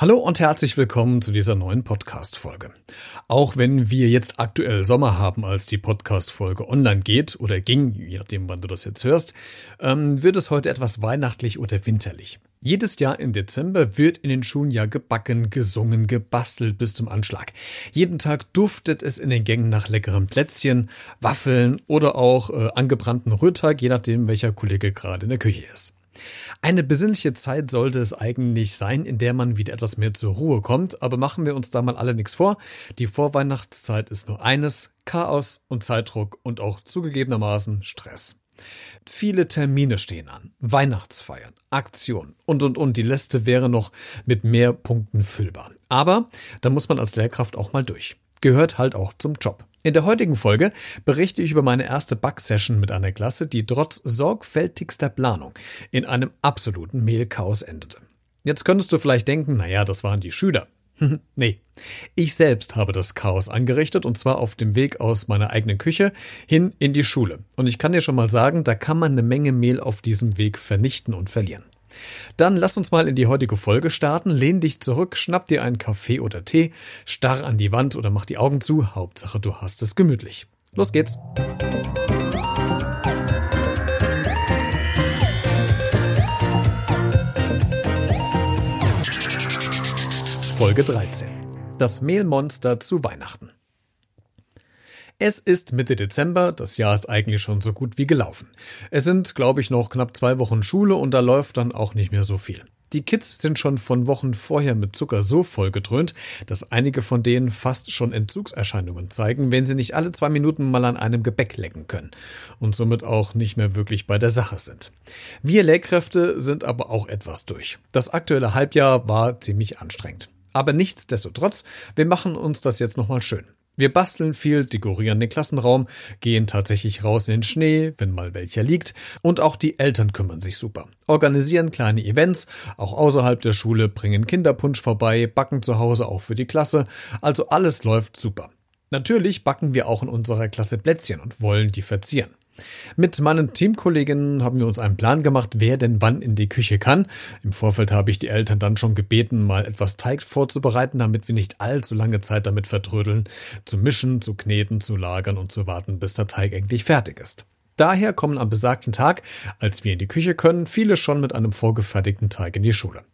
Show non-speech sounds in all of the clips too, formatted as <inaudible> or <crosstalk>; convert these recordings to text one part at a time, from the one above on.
Hallo und herzlich willkommen zu dieser neuen Podcast-Folge. Auch wenn wir jetzt aktuell Sommer haben, als die Podcast-Folge online geht oder ging, je nachdem, wann du das jetzt hörst, ähm, wird es heute etwas weihnachtlich oder winterlich. Jedes Jahr im Dezember wird in den Schulen ja gebacken, gesungen, gebastelt bis zum Anschlag. Jeden Tag duftet es in den Gängen nach leckeren Plätzchen, Waffeln oder auch äh, angebrannten Rührteig, je nachdem, welcher Kollege gerade in der Küche ist. Eine besinnliche Zeit sollte es eigentlich sein, in der man wieder etwas mehr zur Ruhe kommt, aber machen wir uns da mal alle nichts vor. Die Vorweihnachtszeit ist nur eines, Chaos und Zeitdruck und auch zugegebenermaßen Stress. Viele Termine stehen an, Weihnachtsfeiern, Aktionen und und und. Die Liste wäre noch mit mehr Punkten füllbar. Aber da muss man als Lehrkraft auch mal durch. Gehört halt auch zum Job. In der heutigen Folge berichte ich über meine erste Bug-Session mit einer Klasse, die trotz sorgfältigster Planung in einem absoluten Mehlchaos endete. Jetzt könntest du vielleicht denken, naja, das waren die Schüler. <laughs> nee, ich selbst habe das Chaos angerichtet und zwar auf dem Weg aus meiner eigenen Küche hin in die Schule. Und ich kann dir schon mal sagen, da kann man eine Menge Mehl auf diesem Weg vernichten und verlieren. Dann lass uns mal in die heutige Folge starten. Lehn dich zurück, schnapp dir einen Kaffee oder Tee, starr an die Wand oder mach die Augen zu. Hauptsache, du hast es gemütlich. Los geht's. Folge 13. Das Mehlmonster zu Weihnachten. Es ist Mitte Dezember, das Jahr ist eigentlich schon so gut wie gelaufen. Es sind, glaube ich, noch knapp zwei Wochen Schule und da läuft dann auch nicht mehr so viel. Die Kids sind schon von Wochen vorher mit Zucker so vollgedröhnt, dass einige von denen fast schon Entzugserscheinungen zeigen, wenn sie nicht alle zwei Minuten mal an einem Gebäck lecken können und somit auch nicht mehr wirklich bei der Sache sind. Wir Lehrkräfte sind aber auch etwas durch. Das aktuelle Halbjahr war ziemlich anstrengend. Aber nichtsdestotrotz, wir machen uns das jetzt nochmal schön. Wir basteln viel, dekorieren den Klassenraum, gehen tatsächlich raus in den Schnee, wenn mal welcher liegt, und auch die Eltern kümmern sich super. Organisieren kleine Events, auch außerhalb der Schule, bringen Kinderpunsch vorbei, backen zu Hause auch für die Klasse, also alles läuft super. Natürlich backen wir auch in unserer Klasse Plätzchen und wollen die verzieren. Mit meinen Teamkolleginnen haben wir uns einen Plan gemacht, wer denn wann in die Küche kann. Im Vorfeld habe ich die Eltern dann schon gebeten, mal etwas Teig vorzubereiten, damit wir nicht allzu lange Zeit damit vertrödeln, zu mischen, zu kneten, zu lagern und zu warten, bis der Teig endlich fertig ist. Daher kommen am besagten Tag, als wir in die Küche können, viele schon mit einem vorgefertigten Teig in die Schule.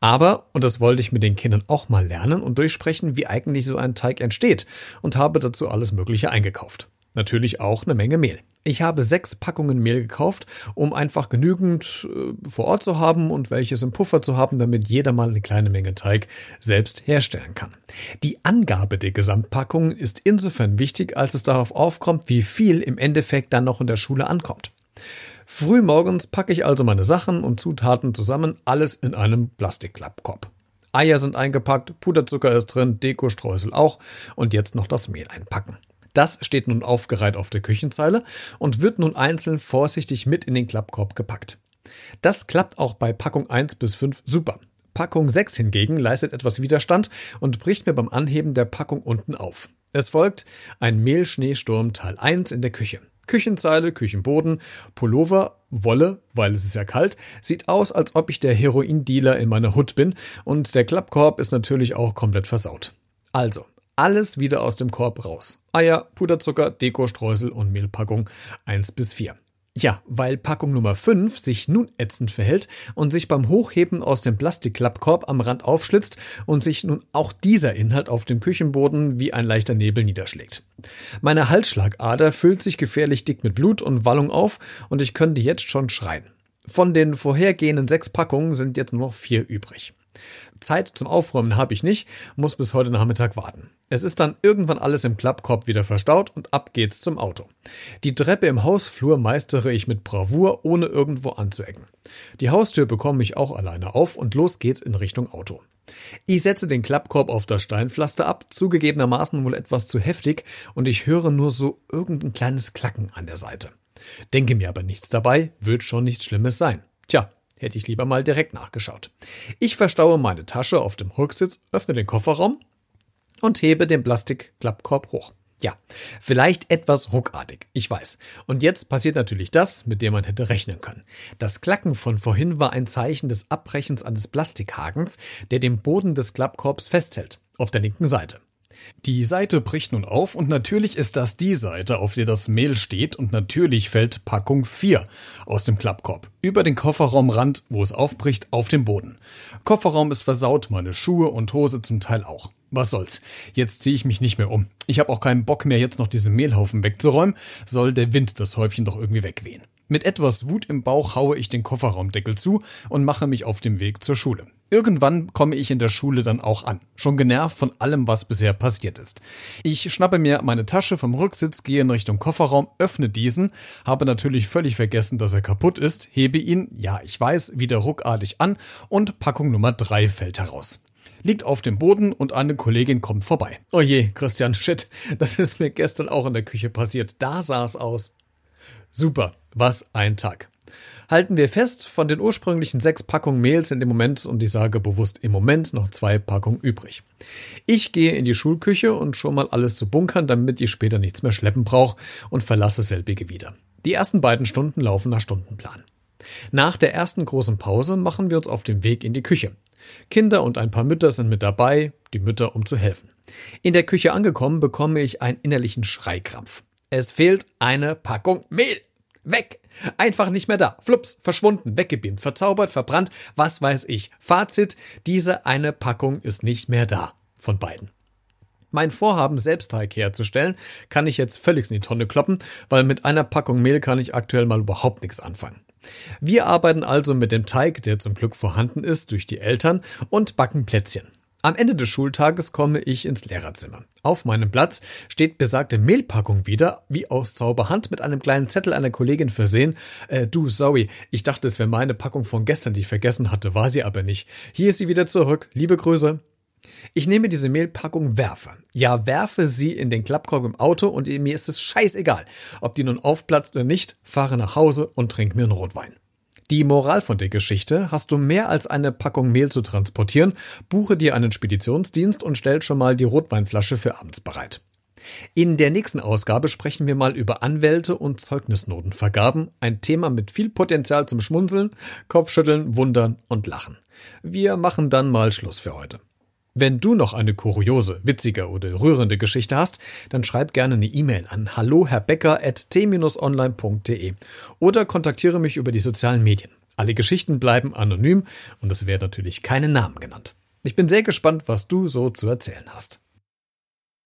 Aber, und das wollte ich mit den Kindern auch mal lernen und durchsprechen, wie eigentlich so ein Teig entsteht und habe dazu alles Mögliche eingekauft. Natürlich auch eine Menge Mehl. Ich habe sechs Packungen Mehl gekauft, um einfach genügend äh, vor Ort zu haben und welches im Puffer zu haben, damit jeder mal eine kleine Menge Teig selbst herstellen kann. Die Angabe der Gesamtpackung ist insofern wichtig, als es darauf aufkommt, wie viel im Endeffekt dann noch in der Schule ankommt. Frühmorgens packe ich also meine Sachen und Zutaten zusammen, alles in einem Plastikklappkorb. Eier sind eingepackt, Puderzucker ist drin, Dekostreusel auch und jetzt noch das Mehl einpacken. Das steht nun aufgereiht auf der Küchenzeile und wird nun einzeln vorsichtig mit in den Klappkorb gepackt. Das klappt auch bei Packung 1 bis 5 super. Packung 6 hingegen leistet etwas Widerstand und bricht mir beim Anheben der Packung unten auf. Es folgt ein Mehlschneesturm Teil 1 in der Küche. Küchenzeile, Küchenboden, Pullover, Wolle, weil es ist ja kalt, sieht aus, als ob ich der Heroindealer in meiner Hut bin und der Klappkorb ist natürlich auch komplett versaut. Also, alles wieder aus dem Korb raus. Eier, Puderzucker, Dekostreusel und Mehlpackung 1 bis 4. Ja, weil Packung Nummer 5 sich nun ätzend verhält und sich beim Hochheben aus dem Plastikklappkorb am Rand aufschlitzt und sich nun auch dieser Inhalt auf dem Küchenboden wie ein leichter Nebel niederschlägt. Meine Halsschlagader füllt sich gefährlich dick mit Blut und Wallung auf und ich könnte jetzt schon schreien. Von den vorhergehenden sechs Packungen sind jetzt nur noch vier übrig. Zeit zum Aufräumen habe ich nicht, muss bis heute Nachmittag warten. Es ist dann irgendwann alles im Klappkorb wieder verstaut und ab geht's zum Auto. Die Treppe im Hausflur meistere ich mit Bravour, ohne irgendwo anzuecken. Die Haustür bekomme ich auch alleine auf und los geht's in Richtung Auto. Ich setze den Klappkorb auf das Steinpflaster ab, zugegebenermaßen wohl etwas zu heftig, und ich höre nur so irgendein kleines Klacken an der Seite. Denke mir aber nichts dabei, wird schon nichts Schlimmes sein. Tja, Hätte ich lieber mal direkt nachgeschaut. Ich verstaue meine Tasche auf dem Rücksitz, öffne den Kofferraum und hebe den Plastikklappkorb hoch. Ja, vielleicht etwas ruckartig, ich weiß. Und jetzt passiert natürlich das, mit dem man hätte rechnen können. Das Klacken von vorhin war ein Zeichen des Abbrechens eines Plastikhagens, der den Boden des Klappkorbs festhält, auf der linken Seite. Die Seite bricht nun auf und natürlich ist das die Seite, auf der das Mehl steht und natürlich fällt Packung 4 aus dem Klappkorb über den Kofferraumrand, wo es aufbricht, auf den Boden. Kofferraum ist versaut, meine Schuhe und Hose zum Teil auch. Was soll's? Jetzt ziehe ich mich nicht mehr um. Ich habe auch keinen Bock mehr, jetzt noch diesen Mehlhaufen wegzuräumen. Soll der Wind das Häufchen doch irgendwie wegwehen. Mit etwas Wut im Bauch haue ich den Kofferraumdeckel zu und mache mich auf den Weg zur Schule. Irgendwann komme ich in der Schule dann auch an, schon genervt von allem, was bisher passiert ist. Ich schnappe mir meine Tasche vom Rücksitz, gehe in Richtung Kofferraum, öffne diesen, habe natürlich völlig vergessen, dass er kaputt ist, hebe ihn, ja ich weiß, wieder ruckartig an und Packung Nummer drei fällt heraus liegt auf dem Boden und eine Kollegin kommt vorbei. Oh je, Christian, <laughs> shit, das ist mir gestern auch in der Küche passiert. Da sah es aus. Super, was ein Tag. Halten wir fest, von den ursprünglichen sechs Packungen Mehl sind im Moment, und ich sage bewusst im Moment, noch zwei Packungen übrig. Ich gehe in die Schulküche und schon mal alles zu bunkern, damit ich später nichts mehr schleppen brauche und verlasse selbige wieder. Die ersten beiden Stunden laufen nach Stundenplan. Nach der ersten großen Pause machen wir uns auf den Weg in die Küche. Kinder und ein paar Mütter sind mit dabei, die Mütter, um zu helfen. In der Küche angekommen, bekomme ich einen innerlichen Schreikrampf. Es fehlt eine Packung Mehl. Weg! Einfach nicht mehr da. Flups, verschwunden, weggebeamt, verzaubert, verbrannt, was weiß ich. Fazit, diese eine Packung ist nicht mehr da. Von beiden. Mein Vorhaben, Selbstteig herzustellen, kann ich jetzt völlig in die Tonne kloppen, weil mit einer Packung Mehl kann ich aktuell mal überhaupt nichts anfangen. Wir arbeiten also mit dem Teig, der zum Glück vorhanden ist, durch die Eltern und backen Plätzchen. Am Ende des Schultages komme ich ins Lehrerzimmer. Auf meinem Platz steht besagte Mehlpackung wieder, wie aus Zauberhand mit einem kleinen Zettel einer Kollegin versehen. Äh, du, sorry, ich dachte, es wäre meine Packung von gestern, die ich vergessen hatte, war sie aber nicht. Hier ist sie wieder zurück. Liebe Grüße. Ich nehme diese Mehlpackung, werfe. Ja, werfe sie in den Klappkorb im Auto und mir ist es scheißegal, ob die nun aufplatzt oder nicht, fahre nach Hause und trink mir einen Rotwein. Die Moral von der Geschichte, hast du mehr als eine Packung Mehl zu transportieren, buche dir einen Speditionsdienst und stell schon mal die Rotweinflasche für abends bereit. In der nächsten Ausgabe sprechen wir mal über Anwälte und Zeugnisnotenvergaben, ein Thema mit viel Potenzial zum Schmunzeln, Kopfschütteln, Wundern und Lachen. Wir machen dann mal Schluss für heute. Wenn du noch eine kuriose, witzige oder rührende Geschichte hast, dann schreib gerne eine E-Mail an halloherbecker.t-online.de oder kontaktiere mich über die sozialen Medien. Alle Geschichten bleiben anonym und es werden natürlich keine Namen genannt. Ich bin sehr gespannt, was du so zu erzählen hast.